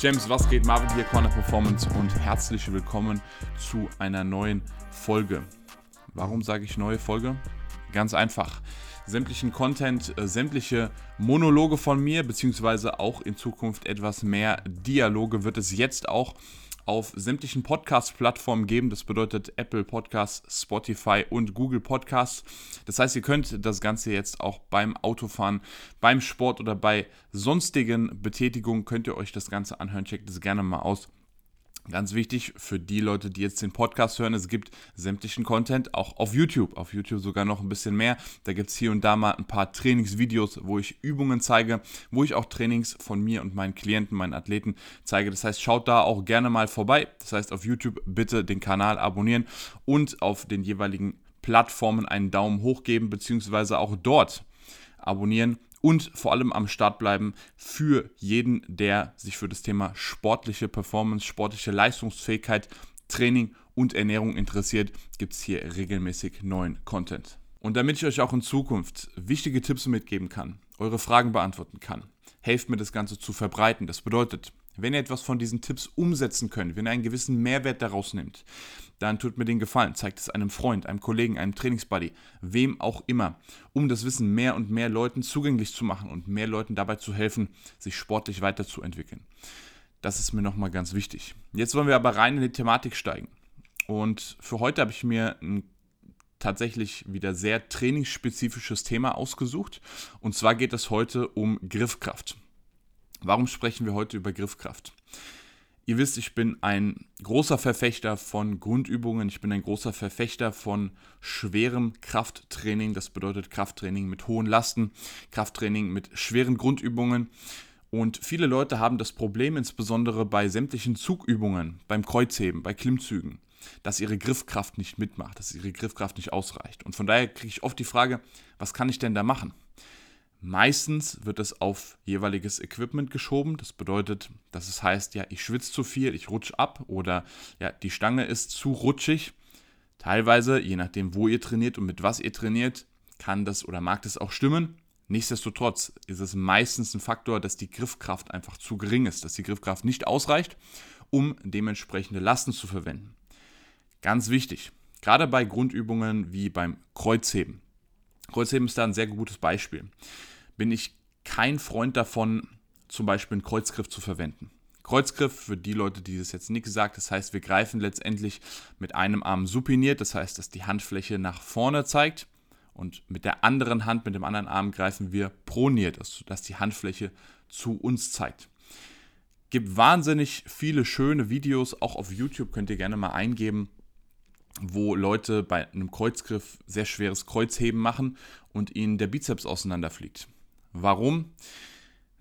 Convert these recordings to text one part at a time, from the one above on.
James, was geht? Marvin hier, Corner Performance und herzlich willkommen zu einer neuen Folge. Warum sage ich neue Folge? Ganz einfach. Sämtlichen Content, äh, sämtliche Monologe von mir, beziehungsweise auch in Zukunft etwas mehr Dialoge wird es jetzt auch auf sämtlichen Podcast-Plattformen geben. Das bedeutet Apple Podcasts, Spotify und Google Podcasts. Das heißt, ihr könnt das Ganze jetzt auch beim Autofahren, beim Sport oder bei sonstigen Betätigungen könnt ihr euch das Ganze anhören. Checkt es gerne mal aus. Ganz wichtig für die Leute, die jetzt den Podcast hören, es gibt sämtlichen Content auch auf YouTube. Auf YouTube sogar noch ein bisschen mehr. Da gibt es hier und da mal ein paar Trainingsvideos, wo ich Übungen zeige, wo ich auch Trainings von mir und meinen Klienten, meinen Athleten zeige. Das heißt, schaut da auch gerne mal vorbei. Das heißt, auf YouTube bitte den Kanal abonnieren und auf den jeweiligen Plattformen einen Daumen hoch geben, beziehungsweise auch dort abonnieren und vor allem am Start bleiben für jeden, der sich für das Thema sportliche Performance, sportliche Leistungsfähigkeit, Training und Ernährung interessiert, gibt es hier regelmäßig neuen Content. Und damit ich euch auch in Zukunft wichtige Tipps mitgeben kann, eure Fragen beantworten kann, helft mir das Ganze zu verbreiten. Das bedeutet, wenn ihr etwas von diesen Tipps umsetzen könnt, wenn ihr einen gewissen Mehrwert daraus nimmt, dann tut mir den Gefallen, zeigt es einem Freund, einem Kollegen, einem Trainingsbuddy, wem auch immer, um das Wissen mehr und mehr Leuten zugänglich zu machen und mehr Leuten dabei zu helfen, sich sportlich weiterzuentwickeln. Das ist mir nochmal ganz wichtig. Jetzt wollen wir aber rein in die Thematik steigen. Und für heute habe ich mir ein tatsächlich wieder sehr trainingsspezifisches Thema ausgesucht. Und zwar geht es heute um Griffkraft. Warum sprechen wir heute über Griffkraft? Ihr wisst, ich bin ein großer Verfechter von Grundübungen, ich bin ein großer Verfechter von schwerem Krafttraining, das bedeutet Krafttraining mit hohen Lasten, Krafttraining mit schweren Grundübungen. Und viele Leute haben das Problem, insbesondere bei sämtlichen Zugübungen, beim Kreuzheben, bei Klimmzügen, dass ihre Griffkraft nicht mitmacht, dass ihre Griffkraft nicht ausreicht. Und von daher kriege ich oft die Frage, was kann ich denn da machen? Meistens wird es auf jeweiliges Equipment geschoben. Das bedeutet, dass es heißt, ja, ich schwitze zu viel, ich rutsche ab oder ja, die Stange ist zu rutschig. Teilweise, je nachdem, wo ihr trainiert und mit was ihr trainiert, kann das oder mag das auch stimmen. Nichtsdestotrotz ist es meistens ein Faktor, dass die Griffkraft einfach zu gering ist, dass die Griffkraft nicht ausreicht, um dementsprechende Lasten zu verwenden. Ganz wichtig, gerade bei Grundübungen wie beim Kreuzheben. Kreuzheben ist da ein sehr gutes Beispiel bin ich kein Freund davon, zum Beispiel einen Kreuzgriff zu verwenden. Kreuzgriff, für die Leute, die das jetzt nicht gesagt, das heißt, wir greifen letztendlich mit einem Arm supiniert, das heißt, dass die Handfläche nach vorne zeigt und mit der anderen Hand, mit dem anderen Arm greifen wir proniert, dass die Handfläche zu uns zeigt. Gibt wahnsinnig viele schöne Videos, auch auf YouTube könnt ihr gerne mal eingeben, wo Leute bei einem Kreuzgriff sehr schweres Kreuzheben machen und ihnen der Bizeps auseinanderfliegt. Warum?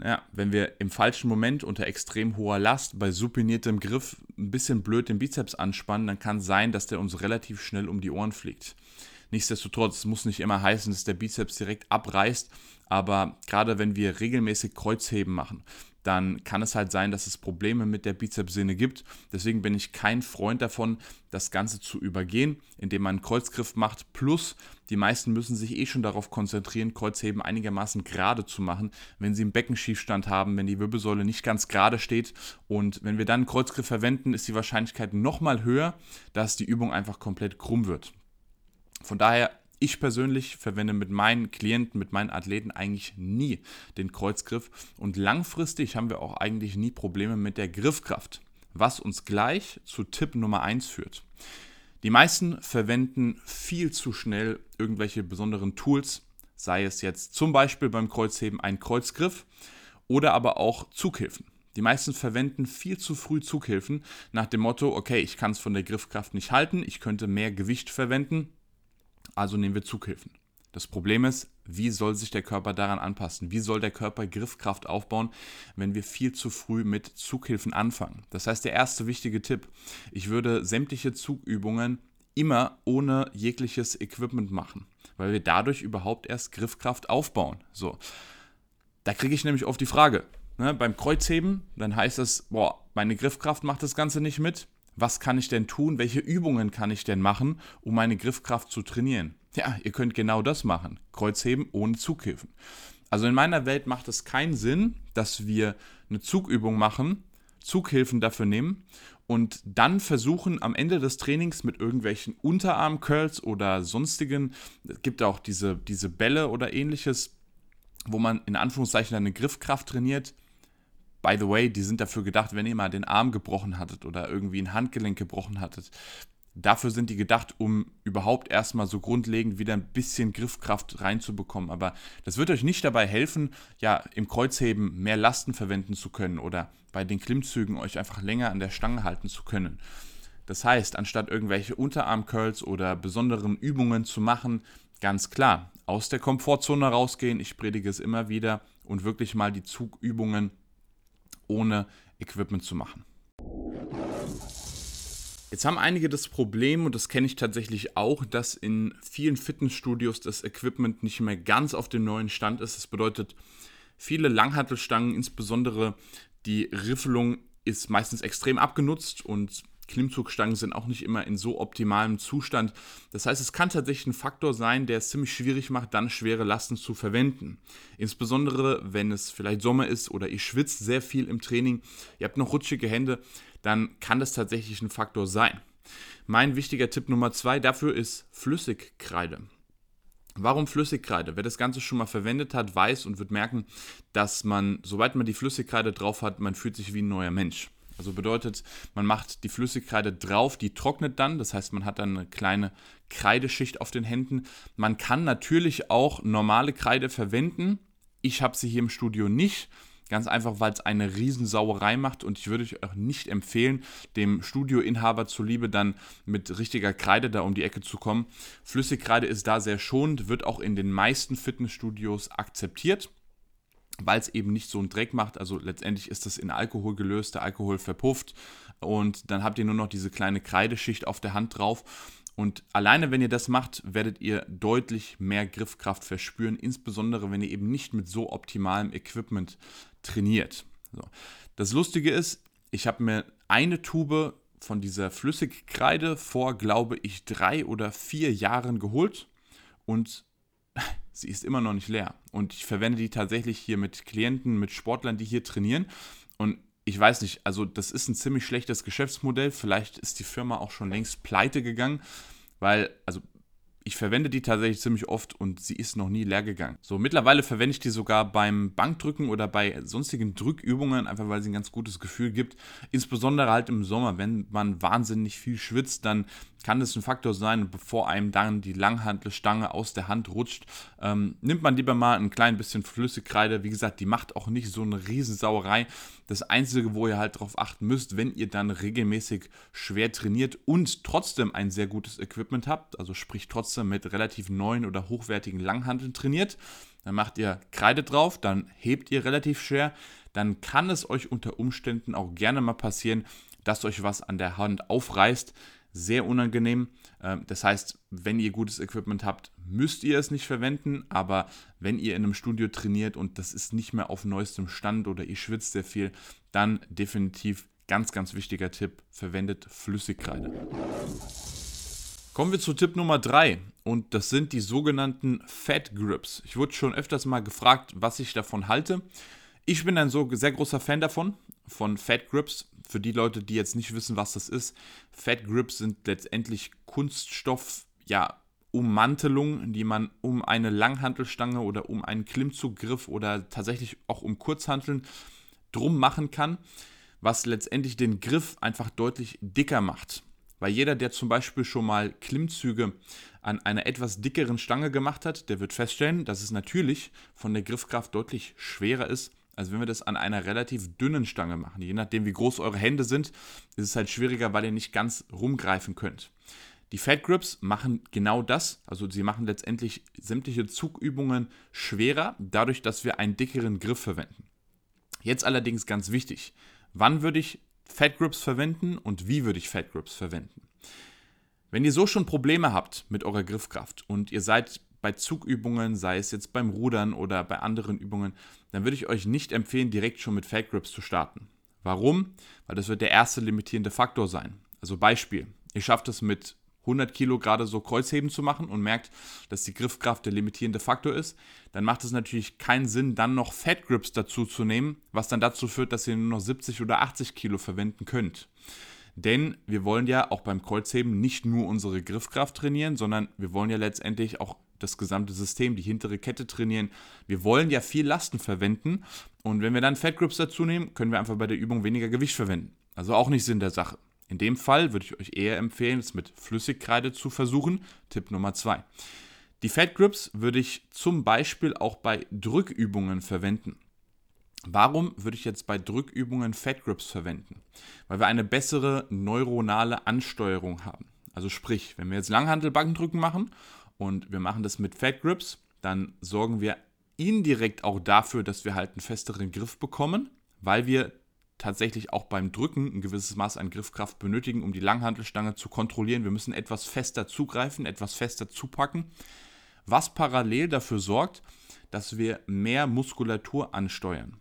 Ja, wenn wir im falschen Moment unter extrem hoher Last bei supiniertem Griff ein bisschen blöd den Bizeps anspannen, dann kann sein, dass der uns relativ schnell um die Ohren fliegt. Nichtsdestotrotz, es muss nicht immer heißen, dass der Bizeps direkt abreißt, aber gerade wenn wir regelmäßig Kreuzheben machen, dann kann es halt sein, dass es Probleme mit der Bizepssehne gibt. Deswegen bin ich kein Freund davon, das Ganze zu übergehen, indem man einen Kreuzgriff macht. Plus, die meisten müssen sich eh schon darauf konzentrieren, Kreuzheben einigermaßen gerade zu machen, wenn sie einen Beckenschiefstand haben, wenn die Wirbelsäule nicht ganz gerade steht. Und wenn wir dann einen Kreuzgriff verwenden, ist die Wahrscheinlichkeit nochmal höher, dass die Übung einfach komplett krumm wird. Von daher ich persönlich verwende mit meinen Klienten, mit meinen Athleten eigentlich nie den Kreuzgriff und langfristig haben wir auch eigentlich nie Probleme mit der Griffkraft, was uns gleich zu Tipp Nummer 1 führt. Die meisten verwenden viel zu schnell irgendwelche besonderen Tools, sei es jetzt zum Beispiel beim Kreuzheben ein Kreuzgriff oder aber auch Zughilfen. Die meisten verwenden viel zu früh Zughilfen nach dem Motto, okay, ich kann es von der Griffkraft nicht halten, ich könnte mehr Gewicht verwenden, also nehmen wir Zughilfen. Das Problem ist, wie soll sich der Körper daran anpassen? Wie soll der Körper Griffkraft aufbauen, wenn wir viel zu früh mit Zughilfen anfangen? Das heißt, der erste wichtige Tipp, ich würde sämtliche Zugübungen immer ohne jegliches Equipment machen, weil wir dadurch überhaupt erst Griffkraft aufbauen. So, da kriege ich nämlich oft die Frage, ne, beim Kreuzheben, dann heißt es, boah, meine Griffkraft macht das Ganze nicht mit, was kann ich denn tun, welche Übungen kann ich denn machen, um meine Griffkraft zu trainieren? Ja, ihr könnt genau das machen. Kreuzheben ohne Zughilfen. Also in meiner Welt macht es keinen Sinn, dass wir eine Zugübung machen, Zughilfen dafür nehmen und dann versuchen am Ende des Trainings mit irgendwelchen Unterarm-Curls oder sonstigen, es gibt auch diese, diese Bälle oder ähnliches, wo man in Anführungszeichen eine Griffkraft trainiert. By the way, die sind dafür gedacht, wenn ihr mal den Arm gebrochen hattet oder irgendwie ein Handgelenk gebrochen hattet. Dafür sind die gedacht, um überhaupt erstmal so grundlegend wieder ein bisschen Griffkraft reinzubekommen. Aber das wird euch nicht dabei helfen, ja, im Kreuzheben mehr Lasten verwenden zu können oder bei den Klimmzügen euch einfach länger an der Stange halten zu können. Das heißt, anstatt irgendwelche Unterarm-Curls oder besonderen Übungen zu machen, ganz klar, aus der Komfortzone rausgehen. Ich predige es immer wieder und wirklich mal die Zugübungen ohne Equipment zu machen. Jetzt haben einige das Problem, und das kenne ich tatsächlich auch, dass in vielen Fitnessstudios das Equipment nicht mehr ganz auf dem neuen Stand ist. Das bedeutet, viele Langhantelstangen, insbesondere die Riffelung, ist meistens extrem abgenutzt und Klimmzugstangen sind auch nicht immer in so optimalem Zustand. Das heißt, es kann tatsächlich ein Faktor sein, der es ziemlich schwierig macht, dann schwere Lasten zu verwenden. Insbesondere, wenn es vielleicht Sommer ist oder ihr schwitzt sehr viel im Training, ihr habt noch rutschige Hände, dann kann das tatsächlich ein Faktor sein. Mein wichtiger Tipp Nummer zwei dafür ist Flüssigkreide. Warum Flüssigkreide? Wer das Ganze schon mal verwendet hat, weiß und wird merken, dass man, sobald man die Flüssigkreide drauf hat, man fühlt sich wie ein neuer Mensch. Also bedeutet, man macht die Flüssigkreide drauf, die trocknet dann, das heißt, man hat dann eine kleine Kreideschicht auf den Händen. Man kann natürlich auch normale Kreide verwenden. Ich habe sie hier im Studio nicht. Ganz einfach, weil es eine Riesensauerei macht und ich würde euch auch nicht empfehlen, dem Studioinhaber zuliebe dann mit richtiger Kreide da um die Ecke zu kommen. Flüssigkreide ist da sehr schonend, wird auch in den meisten Fitnessstudios akzeptiert weil es eben nicht so einen Dreck macht. Also letztendlich ist das in Alkohol gelöst, der Alkohol verpufft und dann habt ihr nur noch diese kleine Kreideschicht auf der Hand drauf. Und alleine, wenn ihr das macht, werdet ihr deutlich mehr Griffkraft verspüren, insbesondere wenn ihr eben nicht mit so optimalem Equipment trainiert. So. Das Lustige ist, ich habe mir eine Tube von dieser Flüssigkreide vor, glaube ich, drei oder vier Jahren geholt und sie ist immer noch nicht leer. Und ich verwende die tatsächlich hier mit Klienten, mit Sportlern, die hier trainieren. Und ich weiß nicht, also das ist ein ziemlich schlechtes Geschäftsmodell. Vielleicht ist die Firma auch schon längst pleite gegangen, weil, also ich verwende die tatsächlich ziemlich oft und sie ist noch nie leer gegangen. So, mittlerweile verwende ich die sogar beim Bankdrücken oder bei sonstigen Drückübungen, einfach weil sie ein ganz gutes Gefühl gibt. Insbesondere halt im Sommer, wenn man wahnsinnig viel schwitzt, dann kann das ein Faktor sein, bevor einem dann die Langhantelstange aus der Hand rutscht, ähm, nimmt man lieber mal ein klein bisschen Flüssigkreide. Wie gesagt, die macht auch nicht so eine Riesensauerei. Das Einzige, wo ihr halt darauf achten müsst, wenn ihr dann regelmäßig schwer trainiert und trotzdem ein sehr gutes Equipment habt, also sprich trotzdem mit relativ neuen oder hochwertigen Langhanteln trainiert, dann macht ihr Kreide drauf, dann hebt ihr relativ schwer, dann kann es euch unter Umständen auch gerne mal passieren, dass euch was an der Hand aufreißt sehr unangenehm. Ähm, das heißt, wenn ihr gutes Equipment habt, müsst ihr es nicht verwenden, aber wenn ihr in einem Studio trainiert und das ist nicht mehr auf neuestem Stand oder ihr schwitzt sehr viel, dann definitiv ganz, ganz wichtiger Tipp, verwendet Flüssigkreide. Kommen wir zu Tipp Nummer 3 und das sind die sogenannten Fat Grips. Ich wurde schon öfters mal gefragt, was ich davon halte. Ich bin ein so sehr großer Fan davon, von Fat Grips. Für die Leute, die jetzt nicht wissen, was das ist, Fat Grips sind letztendlich Kunststoff, ja, Ummantelungen, die man um eine Langhantelstange oder um einen Klimmzuggriff oder tatsächlich auch um Kurzhanteln drum machen kann, was letztendlich den Griff einfach deutlich dicker macht. Weil jeder, der zum Beispiel schon mal Klimmzüge an einer etwas dickeren Stange gemacht hat, der wird feststellen, dass es natürlich von der Griffkraft deutlich schwerer ist, als wenn wir das an einer relativ dünnen Stange machen. Je nachdem, wie groß eure Hände sind, ist es halt schwieriger, weil ihr nicht ganz rumgreifen könnt. Die Fat Grips machen genau das, also sie machen letztendlich sämtliche Zugübungen schwerer, dadurch, dass wir einen dickeren Griff verwenden. Jetzt allerdings ganz wichtig, wann würde ich Fat Grips verwenden und wie würde ich Fat Grips verwenden? Wenn ihr so schon Probleme habt mit eurer Griffkraft und ihr seid bei Zugübungen, sei es jetzt beim Rudern oder bei anderen Übungen, dann würde ich euch nicht empfehlen, direkt schon mit Fat Grips zu starten. Warum? Weil das wird der erste limitierende Faktor sein. Also Beispiel, ihr schafft es mit 100 Kilo gerade so Kreuzheben zu machen und merkt, dass die Griffkraft der limitierende Faktor ist, dann macht es natürlich keinen Sinn, dann noch Fat Grips dazu zu nehmen, was dann dazu führt, dass ihr nur noch 70 oder 80 Kilo verwenden könnt. Denn wir wollen ja auch beim Kreuzheben nicht nur unsere Griffkraft trainieren, sondern wir wollen ja letztendlich auch das gesamte System, die hintere Kette trainieren. Wir wollen ja viel Lasten verwenden und wenn wir dann Fat Grips dazu nehmen, können wir einfach bei der Übung weniger Gewicht verwenden. Also auch nicht Sinn der Sache. In dem Fall würde ich euch eher empfehlen, es mit Flüssigkreide zu versuchen. Tipp Nummer 2. Die Fat Grips würde ich zum Beispiel auch bei Drückübungen verwenden. Warum würde ich jetzt bei Drückübungen Fat Grips verwenden? Weil wir eine bessere neuronale Ansteuerung haben. Also sprich, wenn wir jetzt Langhantelbankendrücken machen und wir machen das mit Fat Grips, dann sorgen wir indirekt auch dafür, dass wir halt einen festeren Griff bekommen, weil wir tatsächlich auch beim Drücken ein gewisses Maß an Griffkraft benötigen, um die Langhantelstange zu kontrollieren. Wir müssen etwas fester zugreifen, etwas fester zupacken, was parallel dafür sorgt, dass wir mehr Muskulatur ansteuern.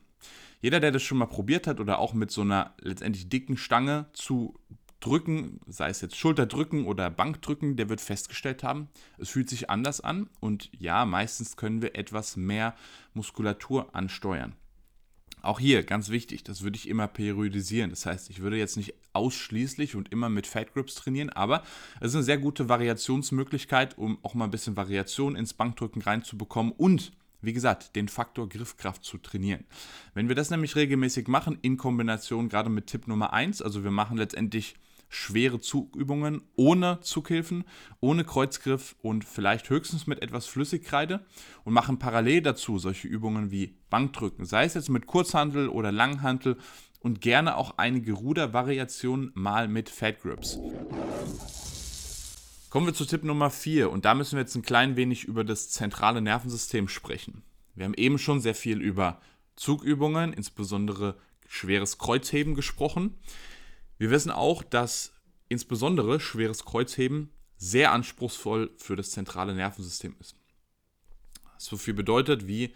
Jeder, der das schon mal probiert hat oder auch mit so einer letztendlich dicken Stange zu drücken, sei es jetzt Schulterdrücken oder Bankdrücken, der wird festgestellt haben, es fühlt sich anders an und ja, meistens können wir etwas mehr Muskulatur ansteuern. Auch hier ganz wichtig, das würde ich immer periodisieren. Das heißt, ich würde jetzt nicht ausschließlich und immer mit Fat Grips trainieren, aber es ist eine sehr gute Variationsmöglichkeit, um auch mal ein bisschen Variation ins Bankdrücken reinzubekommen und wie gesagt, den Faktor Griffkraft zu trainieren. Wenn wir das nämlich regelmäßig machen, in Kombination gerade mit Tipp Nummer 1, also wir machen letztendlich schwere Zugübungen ohne Zughilfen, ohne Kreuzgriff und vielleicht höchstens mit etwas Flüssigkreide und machen parallel dazu solche Übungen wie Bankdrücken, sei es jetzt mit Kurzhantel oder Langhantel und gerne auch einige Rudervariationen mal mit Fat Grips. Kommen wir zu Tipp Nummer 4 und da müssen wir jetzt ein klein wenig über das zentrale Nervensystem sprechen. Wir haben eben schon sehr viel über Zugübungen, insbesondere schweres Kreuzheben gesprochen. Wir wissen auch, dass insbesondere schweres Kreuzheben sehr anspruchsvoll für das zentrale Nervensystem ist. So viel bedeutet wie,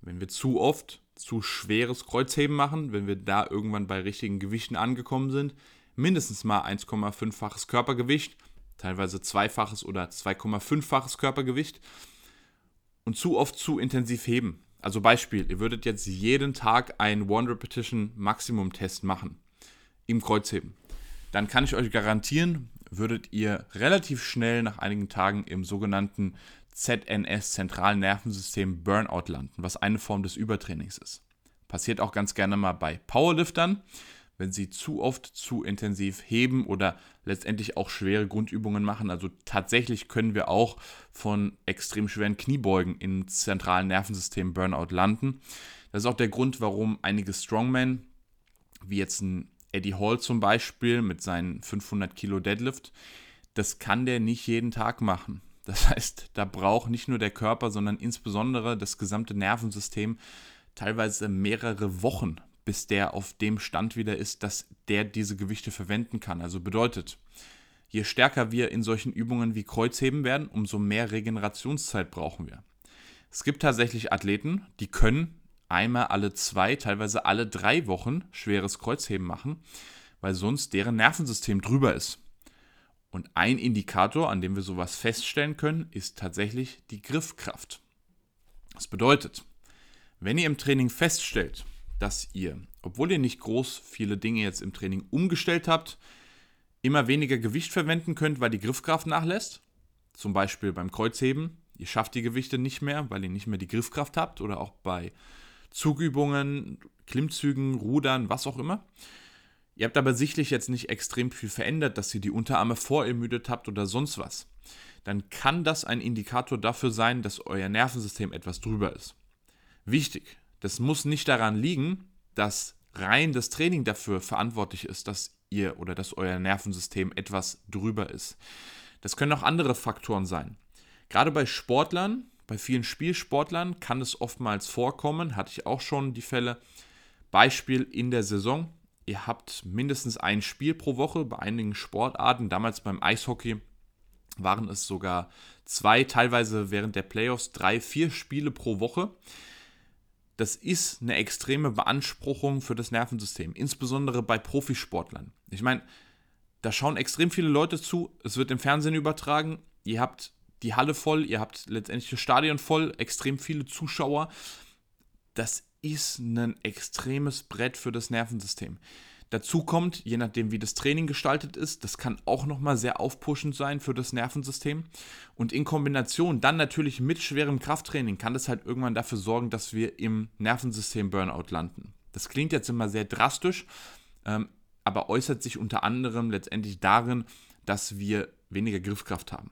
wenn wir zu oft zu schweres Kreuzheben machen, wenn wir da irgendwann bei richtigen Gewichten angekommen sind, mindestens mal 1,5-faches Körpergewicht, teilweise zweifaches oder 2,5-faches Körpergewicht und zu oft zu intensiv heben. Also Beispiel, ihr würdet jetzt jeden Tag einen One Repetition Maximum Test machen im Kreuzheben, dann kann ich euch garantieren, würdet ihr relativ schnell nach einigen Tagen im sogenannten ZNS, zentralen Nervensystem Burnout landen, was eine Form des Übertrainings ist. Passiert auch ganz gerne mal bei Powerliftern, wenn sie zu oft zu intensiv heben oder letztendlich auch schwere Grundübungen machen. Also tatsächlich können wir auch von extrem schweren Kniebeugen im zentralen Nervensystem Burnout landen. Das ist auch der Grund, warum einige Strongmen, wie jetzt ein Eddie Hall zum Beispiel mit seinen 500 Kilo Deadlift, das kann der nicht jeden Tag machen. Das heißt, da braucht nicht nur der Körper, sondern insbesondere das gesamte Nervensystem teilweise mehrere Wochen, bis der auf dem Stand wieder ist, dass der diese Gewichte verwenden kann. Also bedeutet, je stärker wir in solchen Übungen wie Kreuzheben werden, umso mehr Regenerationszeit brauchen wir. Es gibt tatsächlich Athleten, die können einmal alle zwei, teilweise alle drei Wochen schweres Kreuzheben machen, weil sonst deren Nervensystem drüber ist. Und ein Indikator, an dem wir sowas feststellen können, ist tatsächlich die Griffkraft. Das bedeutet, wenn ihr im Training feststellt, dass ihr, obwohl ihr nicht groß viele Dinge jetzt im Training umgestellt habt, immer weniger Gewicht verwenden könnt, weil die Griffkraft nachlässt, zum Beispiel beim Kreuzheben, ihr schafft die Gewichte nicht mehr, weil ihr nicht mehr die Griffkraft habt oder auch bei Zugübungen, Klimmzügen, Rudern, was auch immer. Ihr habt aber sichtlich jetzt nicht extrem viel verändert, dass ihr die Unterarme vorermüdet habt oder sonst was. Dann kann das ein Indikator dafür sein, dass euer Nervensystem etwas drüber ist. Wichtig, das muss nicht daran liegen, dass rein das Training dafür verantwortlich ist, dass ihr oder dass euer Nervensystem etwas drüber ist. Das können auch andere Faktoren sein. Gerade bei Sportlern bei vielen Spielsportlern kann es oftmals vorkommen, hatte ich auch schon die Fälle. Beispiel in der Saison, ihr habt mindestens ein Spiel pro Woche bei einigen Sportarten. Damals beim Eishockey waren es sogar zwei, teilweise während der Playoffs drei, vier Spiele pro Woche. Das ist eine extreme Beanspruchung für das Nervensystem, insbesondere bei Profisportlern. Ich meine, da schauen extrem viele Leute zu. Es wird im Fernsehen übertragen. Ihr habt die Halle voll, ihr habt letztendlich das Stadion voll, extrem viele Zuschauer. Das ist ein extremes Brett für das Nervensystem. Dazu kommt, je nachdem wie das Training gestaltet ist, das kann auch nochmal sehr aufpushend sein für das Nervensystem. Und in Kombination dann natürlich mit schwerem Krafttraining kann das halt irgendwann dafür sorgen, dass wir im Nervensystem Burnout landen. Das klingt jetzt immer sehr drastisch, ähm, aber äußert sich unter anderem letztendlich darin, dass wir weniger Griffkraft haben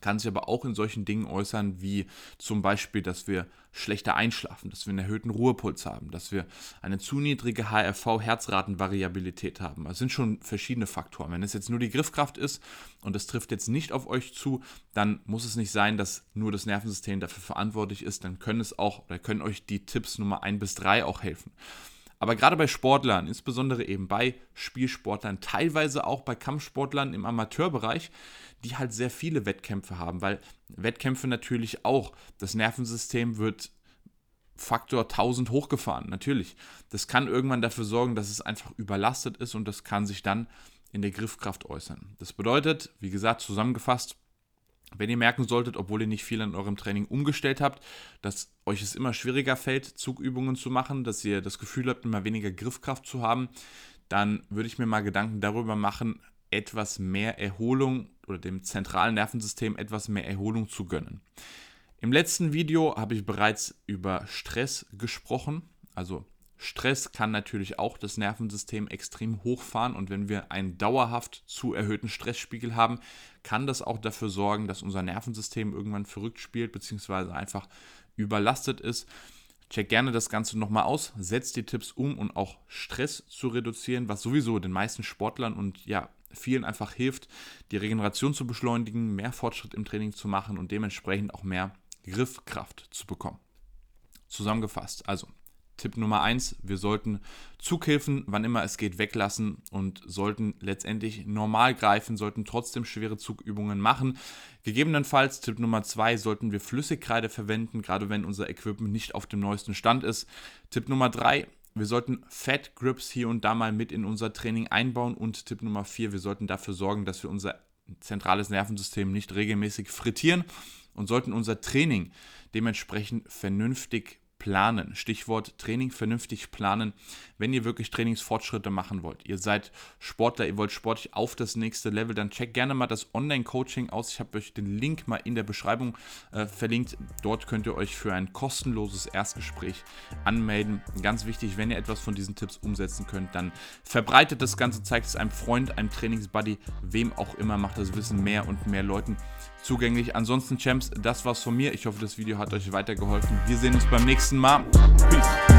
kann sich aber auch in solchen Dingen äußern, wie zum Beispiel, dass wir schlechter einschlafen, dass wir einen erhöhten Ruhepuls haben, dass wir eine zu niedrige HRV-Herzratenvariabilität haben. Das sind schon verschiedene Faktoren. Wenn es jetzt nur die Griffkraft ist und das trifft jetzt nicht auf euch zu, dann muss es nicht sein, dass nur das Nervensystem dafür verantwortlich ist. Dann können es auch oder können euch die Tipps Nummer 1 bis 3 auch helfen. Aber gerade bei Sportlern, insbesondere eben bei Spielsportlern, teilweise auch bei Kampfsportlern im Amateurbereich, die halt sehr viele Wettkämpfe haben, weil Wettkämpfe natürlich auch, das Nervensystem wird Faktor 1000 hochgefahren, natürlich. Das kann irgendwann dafür sorgen, dass es einfach überlastet ist und das kann sich dann in der Griffkraft äußern. Das bedeutet, wie gesagt, zusammengefasst, wenn ihr merken solltet, obwohl ihr nicht viel an eurem Training umgestellt habt, dass euch es immer schwieriger fällt, Zugübungen zu machen, dass ihr das Gefühl habt, immer weniger Griffkraft zu haben, dann würde ich mir mal Gedanken darüber machen, etwas mehr Erholung oder dem zentralen Nervensystem etwas mehr Erholung zu gönnen. Im letzten Video habe ich bereits über Stress gesprochen, also Stress kann natürlich auch das Nervensystem extrem hochfahren und wenn wir einen dauerhaft zu erhöhten Stressspiegel haben, kann das auch dafür sorgen, dass unser Nervensystem irgendwann verrückt spielt bzw. einfach überlastet ist. Check gerne das Ganze nochmal aus, setzt die Tipps um, um auch Stress zu reduzieren, was sowieso den meisten Sportlern und ja, vielen einfach hilft, die Regeneration zu beschleunigen, mehr Fortschritt im Training zu machen und dementsprechend auch mehr Griffkraft zu bekommen. Zusammengefasst, also Tipp Nummer eins: wir sollten Zughilfen, wann immer es geht, weglassen und sollten letztendlich normal greifen, sollten trotzdem schwere Zugübungen machen. Gegebenenfalls, Tipp Nummer zwei: sollten wir Flüssigkreide verwenden, gerade wenn unser Equipment nicht auf dem neuesten Stand ist. Tipp Nummer drei: wir sollten Fat Grips hier und da mal mit in unser Training einbauen. Und Tipp Nummer vier: wir sollten dafür sorgen, dass wir unser zentrales Nervensystem nicht regelmäßig frittieren und sollten unser Training dementsprechend vernünftig planen. Stichwort Training vernünftig planen, wenn ihr wirklich Trainingsfortschritte machen wollt. Ihr seid Sportler, ihr wollt sportlich auf das nächste Level, dann checkt gerne mal das Online-Coaching aus. Ich habe euch den Link mal in der Beschreibung äh, verlinkt. Dort könnt ihr euch für ein kostenloses Erstgespräch anmelden. Ganz wichtig, wenn ihr etwas von diesen Tipps umsetzen könnt, dann verbreitet das Ganze, zeigt es einem Freund, einem Trainingsbuddy, wem auch immer, macht das Wissen mehr und mehr Leuten zugänglich. Ansonsten, Champs, das war's von mir. Ich hoffe, das Video hat euch weitergeholfen. Wir sehen uns beim nächsten Mal. Peace.